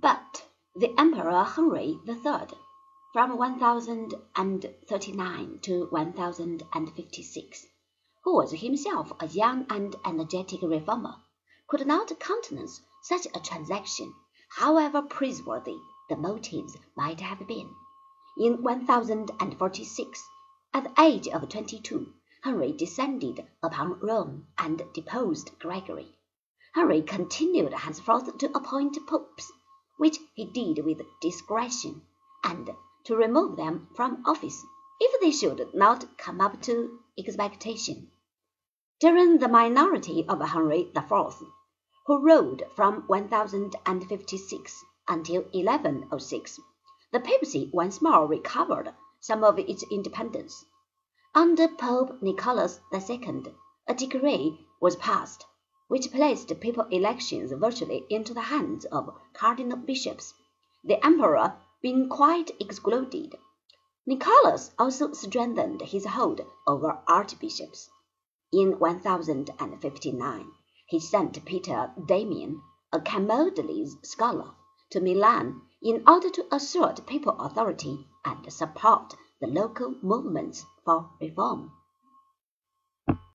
But the Emperor Henry III, from 1039 to 1056, who was himself a young and energetic reformer, could not countenance such a transaction, however praiseworthy the motives might have been. In 1046, at the age of twenty two, Henry descended upon Rome and deposed Gregory. Henry continued henceforth to appoint popes which he did with discretion, and to remove them from office if they should not come up to expectation. During the minority of Henry IV, who ruled from 1056 until 1106, the papacy once more recovered some of its independence. Under Pope Nicholas II, a decree was passed which placed papal elections virtually into the hands of cardinal bishops, the emperor being quite excluded. Nicholas also strengthened his hold over archbishops. In 1059, he sent Peter Damian, a Camaldolese scholar, to Milan in order to assert papal authority and support the local movements for reform.